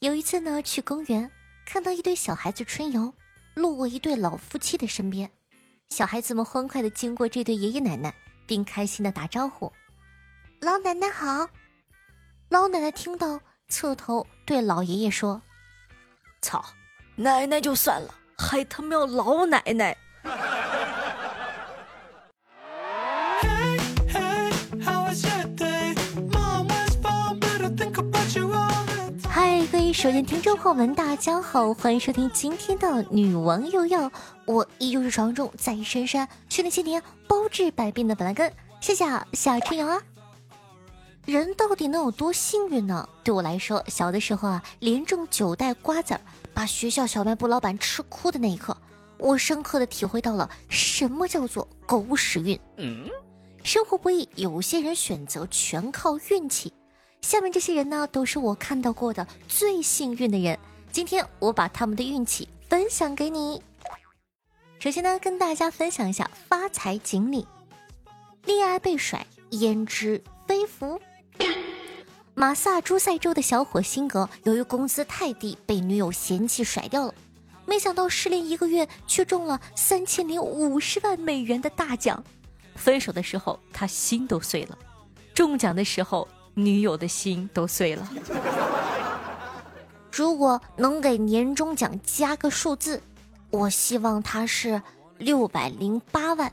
有一次呢，去公园看到一对小孩子春游，路过一对老夫妻的身边，小孩子们欢快的经过这对爷爷奶奶，并开心的打招呼：“老奶奶好。”老奶奶听到，侧头对老爷爷说：“操，奶奶就算了，还他喵老奶奶！”首先，听众朋友们，大家好，欢迎收听今天的女王又要，我依旧是传说中在深山训练千年、包治百病的板蓝根，谢谢夏春瑶啊。人到底能有多幸运呢？对我来说，小的时候啊，连中九袋瓜子儿，把学校小卖部老板吃哭的那一刻，我深刻的体会到了什么叫做狗屎运。嗯，生活不易，有些人选择全靠运气。下面这些人呢，都是我看到过的最幸运的人。今天我把他们的运气分享给你。首先呢，跟大家分享一下发财锦鲤：恋爱被甩，焉知非福。马萨诸塞州的小伙辛格，由于工资太低，被女友嫌弃甩掉了。没想到失恋一个月，却中了三千零五十万美元的大奖。分手的时候，他心都碎了；中奖的时候，女友的心都碎了。如果能给年终奖加个数字，我希望它是六百零八万。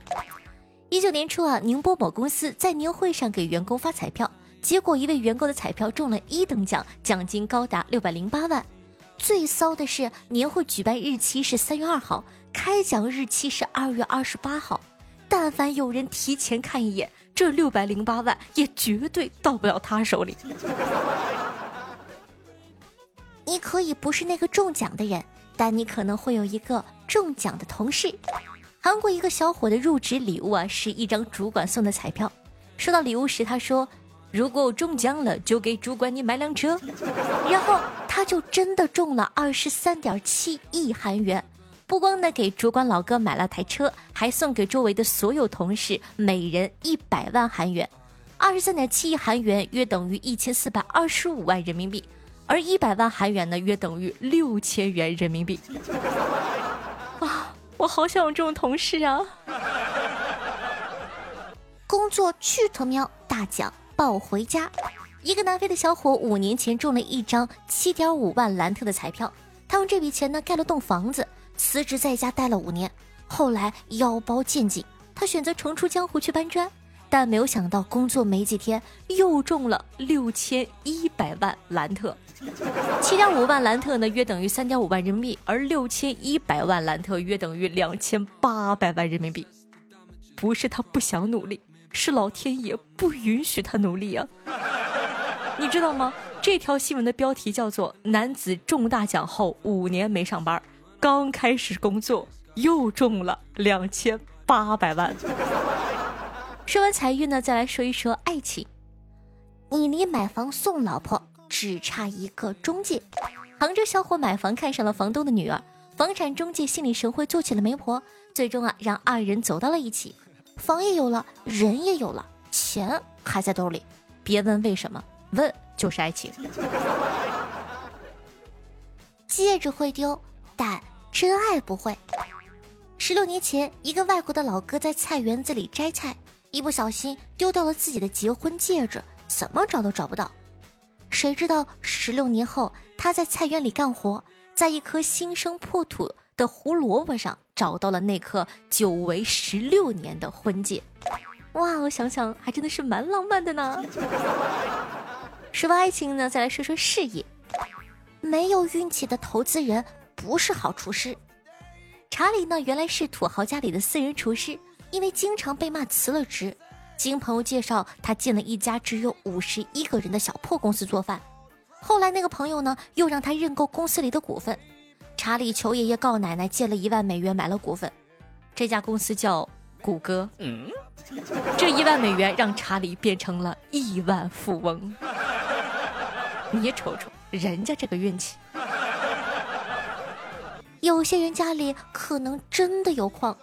一九年初啊，宁波某公司在年会上给员工发彩票，结果一位员工的彩票中了一等奖，奖金高达六百零八万。最骚的是，年会举办日期是三月二号，开奖日期是二月二十八号。但凡有人提前看一眼。这六百零八万也绝对到不了他手里。你可以不是那个中奖的人，但你可能会有一个中奖的同事。韩国一个小伙的入职礼物啊，是一张主管送的彩票。收到礼物时，他说：“如果我中奖了，就给主管你买辆车。”然后他就真的中了二十三点七亿韩元。不光呢给主管老哥买了台车，还送给周围的所有同事每人一百万韩元，二十三点七亿韩元约等于一千四百二十五万人民币，而一百万韩元呢约等于六千元人民币。啊，我好想有这种同事啊！工作巨特喵，大奖抱回家！一个南非的小伙五年前中了一张七点五万兰特的彩票，他用这笔钱呢盖了栋房子。辞职在家待了五年，后来腰包见紧，他选择重出江湖去搬砖，但没有想到工作没几天又中了六千一百万兰特，七点五万兰特呢约等于三点五万人民币，而六千一百万兰特约等于两千八百万人民币。不是他不想努力，是老天爷不允许他努力啊！你知道吗？这条新闻的标题叫做“男子中大奖后五年没上班”。刚开始工作又中了两千八百万。说完财运呢，再来说一说爱情。你离买房送老婆只差一个中介。杭州小伙买房看上了房东的女儿，房产中介心领神会做起了媒婆，最终啊让二人走到了一起。房也有了，人也有了，钱还在兜里。别问为什么，问就是爱情。戒指会丢。但真爱不会。十六年前，一个外国的老哥在菜园子里摘菜，一不小心丢掉了自己的结婚戒指，怎么找都找不到。谁知道十六年后，他在菜园里干活，在一颗新生破土的胡萝卜上找到了那颗久违十六年的婚戒。哇，我想想还真的是蛮浪漫的呢。说完爱情呢，再来说说事业。没有运气的投资人。不是好厨师，查理呢原来是土豪家里的私人厨师，因为经常被骂辞了职。经朋友介绍，他进了一家只有五十一个人的小破公司做饭。后来那个朋友呢又让他认购公司里的股份，查理求爷爷告奶奶借了一万美元买了股份。这家公司叫谷歌。嗯，这一万美元让查理变成了亿万富翁。你瞅瞅人家这个运气。有些人家里可能真的有矿。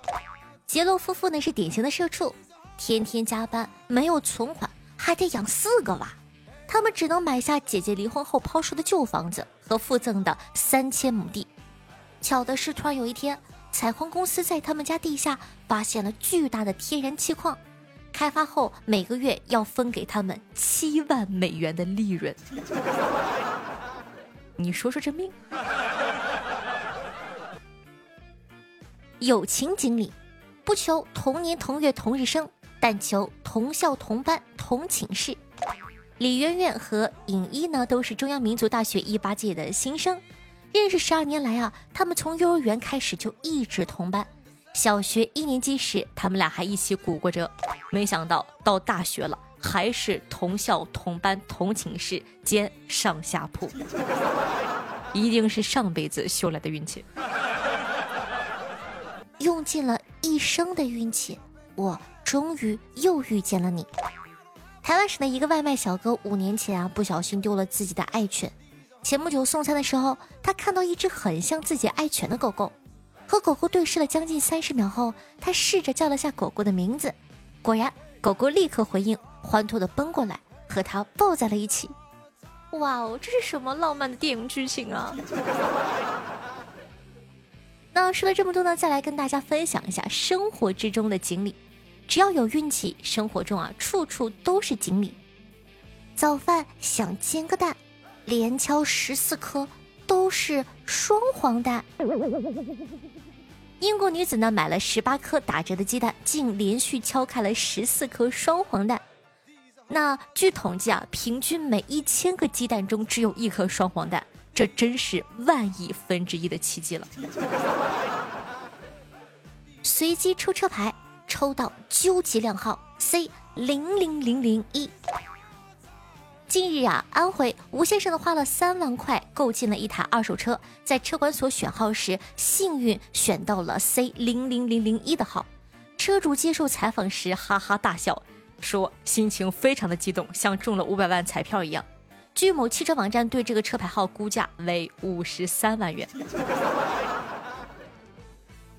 杰洛夫妇呢是典型的社畜，天天加班，没有存款，还得养四个娃。他们只能买下姐姐离婚后抛售的旧房子和附赠的三千亩地。巧的是，突然有一天，采矿公司在他们家地下发现了巨大的天然气矿，开发后每个月要分给他们七万美元的利润。你说说这命？友情经历，不求同年同月同日生，但求同校同班同寝室。李媛媛和尹一呢，都是中央民族大学一八届的新生，认识十二年来啊，他们从幼儿园开始就一直同班。小学一年级时，他们俩还一起鼓过折，没想到到大学了，还是同校同班同寝室兼上下铺，一定是上辈子修来的运气。尽了一生的运气，我终于又遇见了你。台湾省的一个外卖小哥五年前啊，不小心丢了自己的爱犬。前不久送餐的时候，他看到一只很像自己爱犬的狗狗，和狗狗对视了将近三十秒后，他试着叫了下狗狗的名字，果然，狗狗立刻回应，欢脱的奔过来和他抱在了一起。哇哦，这是什么浪漫的电影剧情啊！那说了这么多呢，再来跟大家分享一下生活之中的锦鲤。只要有运气，生活中啊处处都是锦鲤。早饭想煎个蛋，连敲十四颗都是双黄蛋。英国女子呢买了十八颗打折的鸡蛋，竟连续敲开了十四颗双黄蛋。那据统计啊，平均每一千个鸡蛋中只有一颗双黄蛋。这真是万亿分之一的奇迹了！随机抽车牌，抽到究极靓号 C 零零零零一。近日啊，安徽吴先生呢花了三万块购进了一台二手车，在车管所选号时，幸运选到了 C 零零零零一的号。车主接受采访时哈哈大笑，说心情非常的激动，像中了五百万彩票一样。据某汽车网站对这个车牌号估价为五十三万元。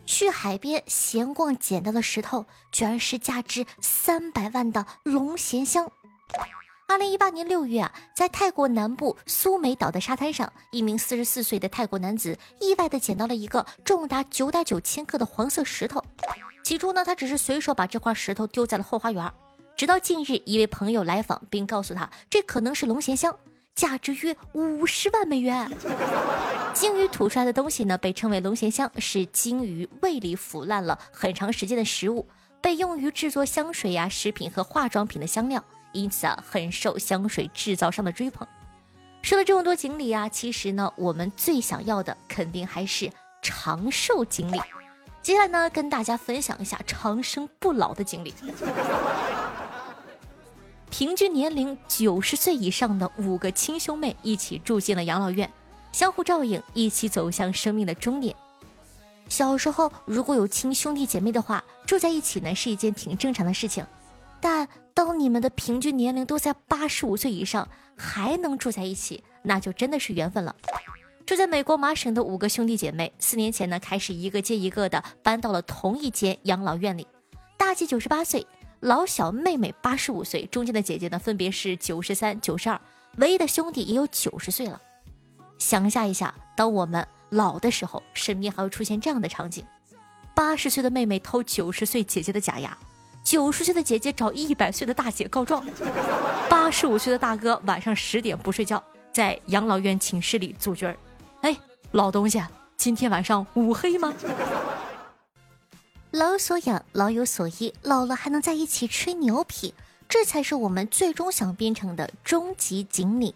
去海边闲逛捡到的石头，居然是价值三百万的龙涎香。二零一八年六月啊，在泰国南部苏梅岛的沙滩上，一名四十四岁的泰国男子意外的捡到了一个重达九点九千克的黄色石头。起初呢，他只是随手把这块石头丢在了后花园。直到近日，一位朋友来访，并告诉他，这可能是龙涎香，价值约五十万美元。鲸鱼吐出来的东西呢，被称为龙涎香，是鲸鱼胃里腐烂了很长时间的食物，被用于制作香水呀、食品和化妆品的香料，因此啊，很受香水制造商的追捧。说了这么多锦鲤啊，其实呢，我们最想要的肯定还是长寿锦鲤。接下来呢，跟大家分享一下长生不老的锦鲤。平均年龄九十岁以上的五个亲兄妹一起住进了养老院，相互照应，一起走向生命的终点。小时候如果有亲兄弟姐妹的话，住在一起呢是一件挺正常的事情。但当你们的平均年龄都在八十五岁以上，还能住在一起，那就真的是缘分了。住在美国麻省的五个兄弟姐妹，四年前呢开始一个接一个的搬到了同一间养老院里。大姐九十八岁。老小妹妹八十五岁，中间的姐姐呢分别是九十三、九十二，唯一的兄弟也有九十岁了。想象一下，当我们老的时候，身边还会出现这样的场景：八十岁的妹妹偷九十岁姐姐的假牙，九十岁的姐姐找一百岁的大姐告状，八十五岁的大哥晚上十点不睡觉，在养老院寝室里组局儿。哎，老东西，今天晚上五黑吗？老有所养，老有所依，老了还能在一起吹牛皮，这才是我们最终想变成的终极锦鲤。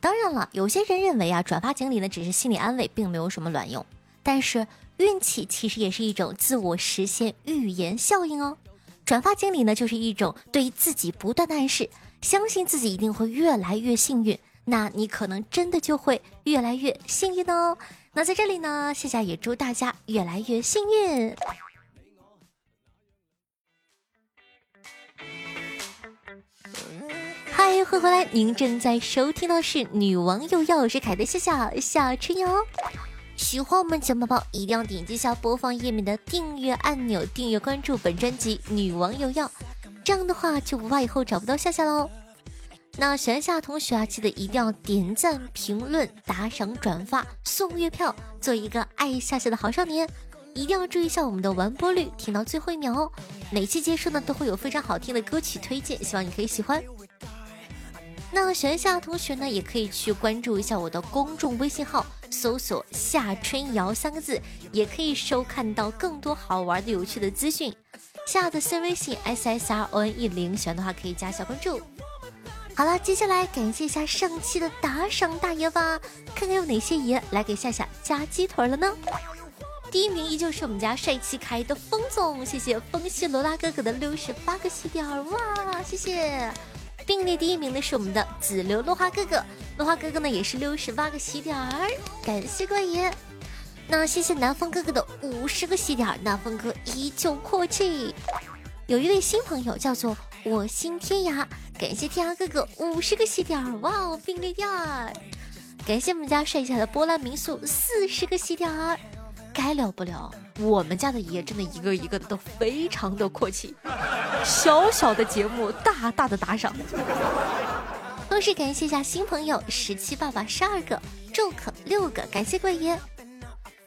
当然了，有些人认为啊，转发锦鲤呢只是心理安慰，并没有什么卵用。但是运气其实也是一种自我实现预言效应哦。转发锦鲤呢，就是一种对自己不断的暗示，相信自己一定会越来越幸运，那你可能真的就会越来越幸运哦。那在这里呢，夏夏也祝大家越来越幸运。嗨，欢迎回来！您正在收听的是《女王又要》，我是凯的夏夏夏春瑶。喜欢我们节目宝宝，一定要点击下播放页面的订阅按钮，订阅关注本专辑《女王又要》，这样的话就不怕以后找不到夏夏喽。那喜欢夏同学啊，记得一定要点赞、评论、打赏、转发、送月票，做一个爱夏夏的好少年。一定要注意一下我们的完播率，听到最后一秒哦。每期结束呢，都会有非常好听的歌曲推荐，希望你可以喜欢。那喜欢夏同学呢，也可以去关注一下我的公众微信号，搜索“夏春瑶”三个字，也可以收看到更多好玩的、有趣的资讯。夏的私微信 s s r o n e 零，喜欢的话可以加小关注。好了，接下来感谢一下上期的打赏大爷吧，看看有哪些爷来给夏夏加鸡腿了呢？第一名依旧是我们家帅气可爱的风总，谢谢风系罗拉哥哥的六十八个喜点哇，谢谢！并列第一名的是我们的紫流落花哥哥，落花哥哥呢也是六十八个喜点儿，感谢怪爷。那谢谢南风哥哥的五十个喜点，南风哥依旧阔气。有一位新朋友叫做我心天涯。感谢天涯哥哥五十个喜点，哇哦，并列第二。感谢我们家帅气的波兰民宿四十个喜点，该了不了。我们家的爷真的一个一个的都非常的阔气，小小的节目大大的打赏。同时感谢一下新朋友十七爸爸十二个 jok 六个，感谢贵爷。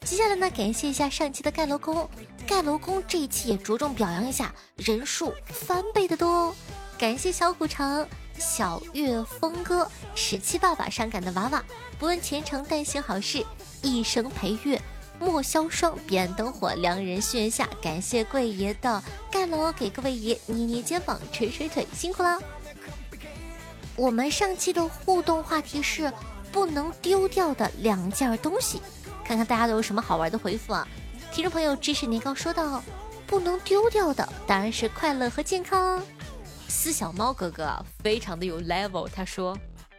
接下来呢，感谢一下上期的盖楼工，盖楼工这一期也着重表扬一下，人数翻倍的多哦。感谢小古城、小月峰哥、十七爸爸、伤感的娃娃，不问前程但行好事，一生陪月莫萧霜，彼岸灯火良人月下。感谢贵爷的盖楼，给各位爷捏捏肩膀、捶捶腿，辛苦了。我们上期的互动话题是不能丢掉的两件东西，看看大家都有什么好玩的回复啊？听众朋友知识年糕说到，不能丢掉的当然是快乐和健康。思小猫哥哥，非常的有 level。他说：“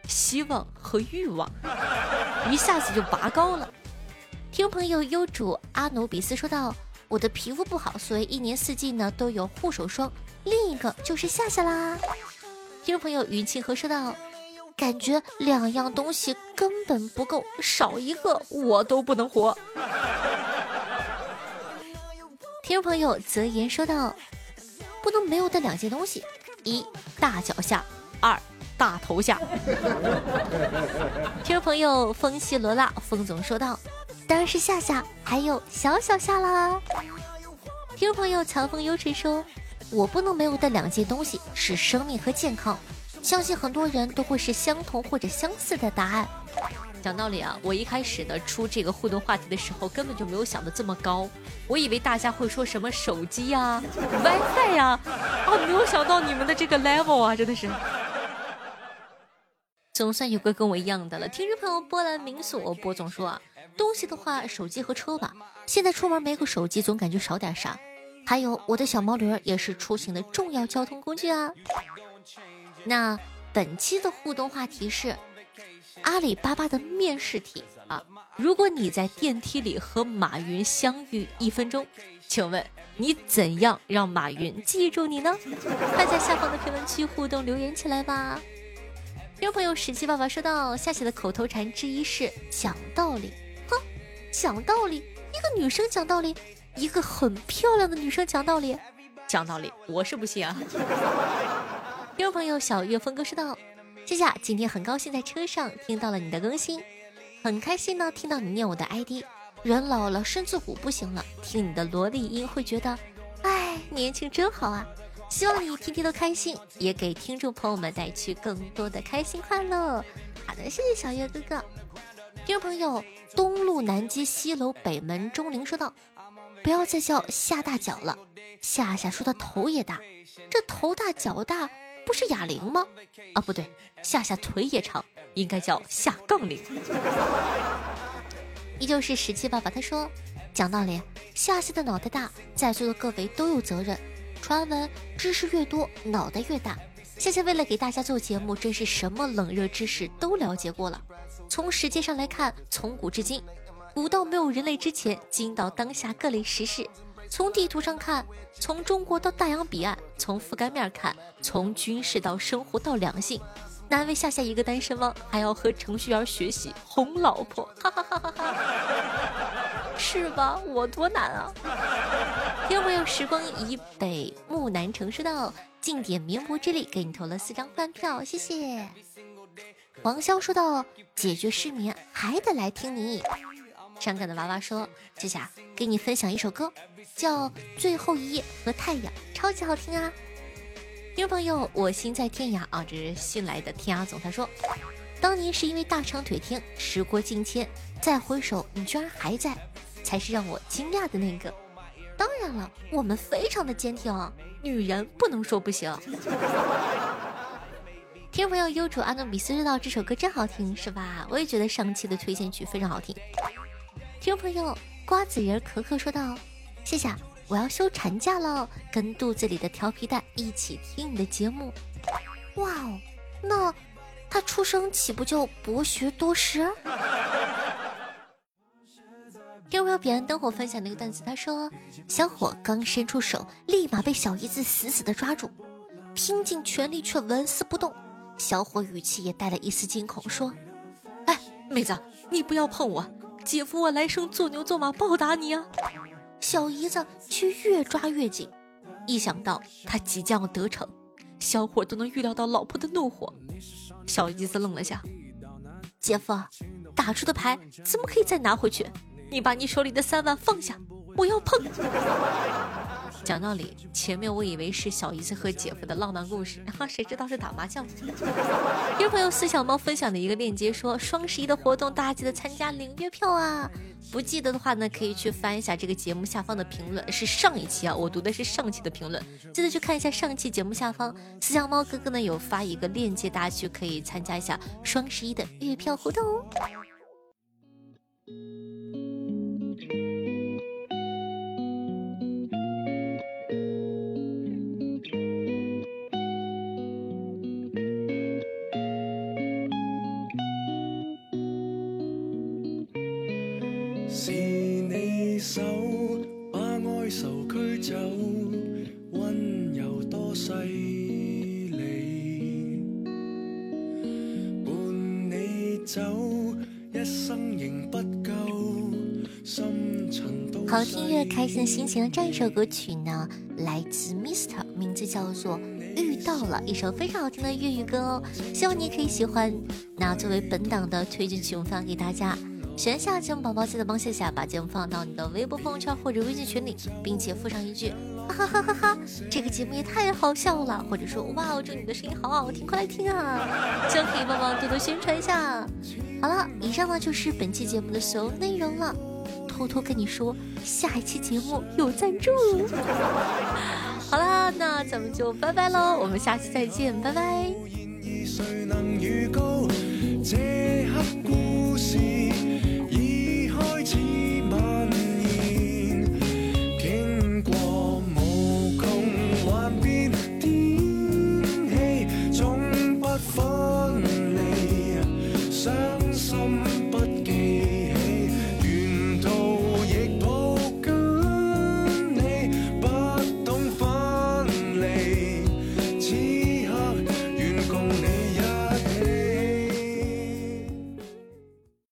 希望和欲望，一下子就拔高了。”听众朋友优主阿努比斯说道：“我的皮肤不好，所以一年四季呢都有护手霜。另一个就是夏夏啦。”听众朋友云清河说道：“感觉两样东西根本不够，少一个我都不能活。”听众朋友泽言说道：“不能没有的两件东西。”一大脚下，二大头下。听众朋友风西罗拉，风总说道：“当然是夏夏，还有小小夏啦。”听众朋友强风优驰说：“我不能没有的两件东西是生命和健康。”相信很多人都会是相同或者相似的答案。讲道理啊，我一开始呢出这个互动话题的时候，根本就没有想的这么高。我以为大家会说什么手机呀、WiFi 呀，啊，没有想到你们的这个 level 啊，真的是。总算有个跟我一样的了。听众朋友，波兰民宿波总说啊，东西的话，手机和车吧。现在出门没个手机，总感觉少点啥。还有我的小毛驴也是出行的重要交通工具啊。那本期的互动话题是。阿里巴巴的面试题啊！如果你在电梯里和马云相遇一分钟，请问你怎样让马云记住你呢？快在下方的评论区互动留言起来吧！听众朋友十七爸爸说到，夏夏的口头禅之一是讲道理。哼，讲道理，一个女生讲道理，一个很漂亮的女生讲道理，讲道理，我是不信啊！听众朋友小月峰哥说道。夏夏，今天很高兴在车上听到了你的更新，很开心呢。听到你念我的 ID，人老了身子骨不行了，听你的萝莉音会觉得，哎，年轻真好啊！希望你天天都开心，也给听众朋友们带去更多的开心快乐。好的，谢谢小月哥哥。听众朋友，东路南街西楼北门钟灵说道：“不要再叫夏大脚了，夏夏说他头也大，这头大脚大。”不是哑铃吗？啊，不对，夏夏腿也长，应该叫下杠铃。依旧是十七爸爸，他说：“讲道理，夏夏的脑袋大，在座的各位都有责任。传闻知识越多，脑袋越大。夏夏为了给大家做节目，真是什么冷热知识都了解过了。从时间上来看，从古至今，古到没有人类之前，今到当下各类时事。”从地图上看，从中国到大洋彼岸；从覆盖面看，从军事到生活到两性，难为夏夏一个单身汪，还要和程序员学习哄老婆，哈哈哈哈哈！是吧？我多难啊！有没有，时光以北木南城说道：“尽点绵薄之力，给你投了四张饭票，谢谢。”王潇说道：“解决失眠还得来听你。”伤感的娃娃说：“谢谢，给你分享一首歌，叫《最后一页》和《太阳》，超级好听啊！”听众朋友，我心在天涯啊，这是新来的天涯总，他说：“当年是因为大长腿听，时过境迁，再回首，你居然还在，才是让我惊讶的那个。当然了，我们非常的坚挺，女人不能说不行。”听众朋友，优主阿诺比斯知道这首歌真好听，是吧？我也觉得上期的推荐曲非常好听。听众朋友，瓜子仁可可说道：“谢谢，我要休产假了，跟肚子里的调皮蛋一起听你的节目。哇哦，那他出生岂不就博学多识？”听众朋友，彼岸灯火分享的一个段子，他说：“小伙刚伸出手，立马被小姨子死死的抓住，拼尽全力却纹丝不动。小伙语气也带了一丝惊恐，说：‘哎，妹子，你不要碰我。’”姐夫，我来生做牛做马报答你啊！小姨子却越抓越紧，一想到他即将要得逞，小伙都能预料到老婆的怒火。小姨子愣了下，姐夫，打出的牌怎么可以再拿回去？你把你手里的三万放下，我要碰。讲道理，前面我以为是小姨子和姐夫的浪漫故事，然后谁知道是打麻将。有朋友四小猫分享的一个链接说，双十一的活动大家记得参加领月票啊！不记得的话呢，可以去翻一下这个节目下方的评论，是上一期啊，我读的是上期的评论，记得去看一下上期节目下方，四小猫哥哥呢有发一个链接，大家去可以参加一下双十一的月票活动哦。听乐，开心心情的这一首歌曲呢，来自 Mister，名字叫做《遇到了》，一首非常好听的粤语歌哦，希望你可以喜欢。那作为本档的推荐曲，我分享给大家。喜欢下节目宝宝，记得帮夏夏把节目放到你的微博朋友圈或者微信群里，并且附上一句哈哈哈哈哈，这个节目也太好笑了，或者说哇哦，这女的声音好好听，快来听啊！希望可以帮忙多多宣传一下。好了，以上呢就是本期节目的所有内容了。偷偷跟你说，下一期节目有赞助。好啦，那咱们就拜拜喽，我们下期再见，拜拜。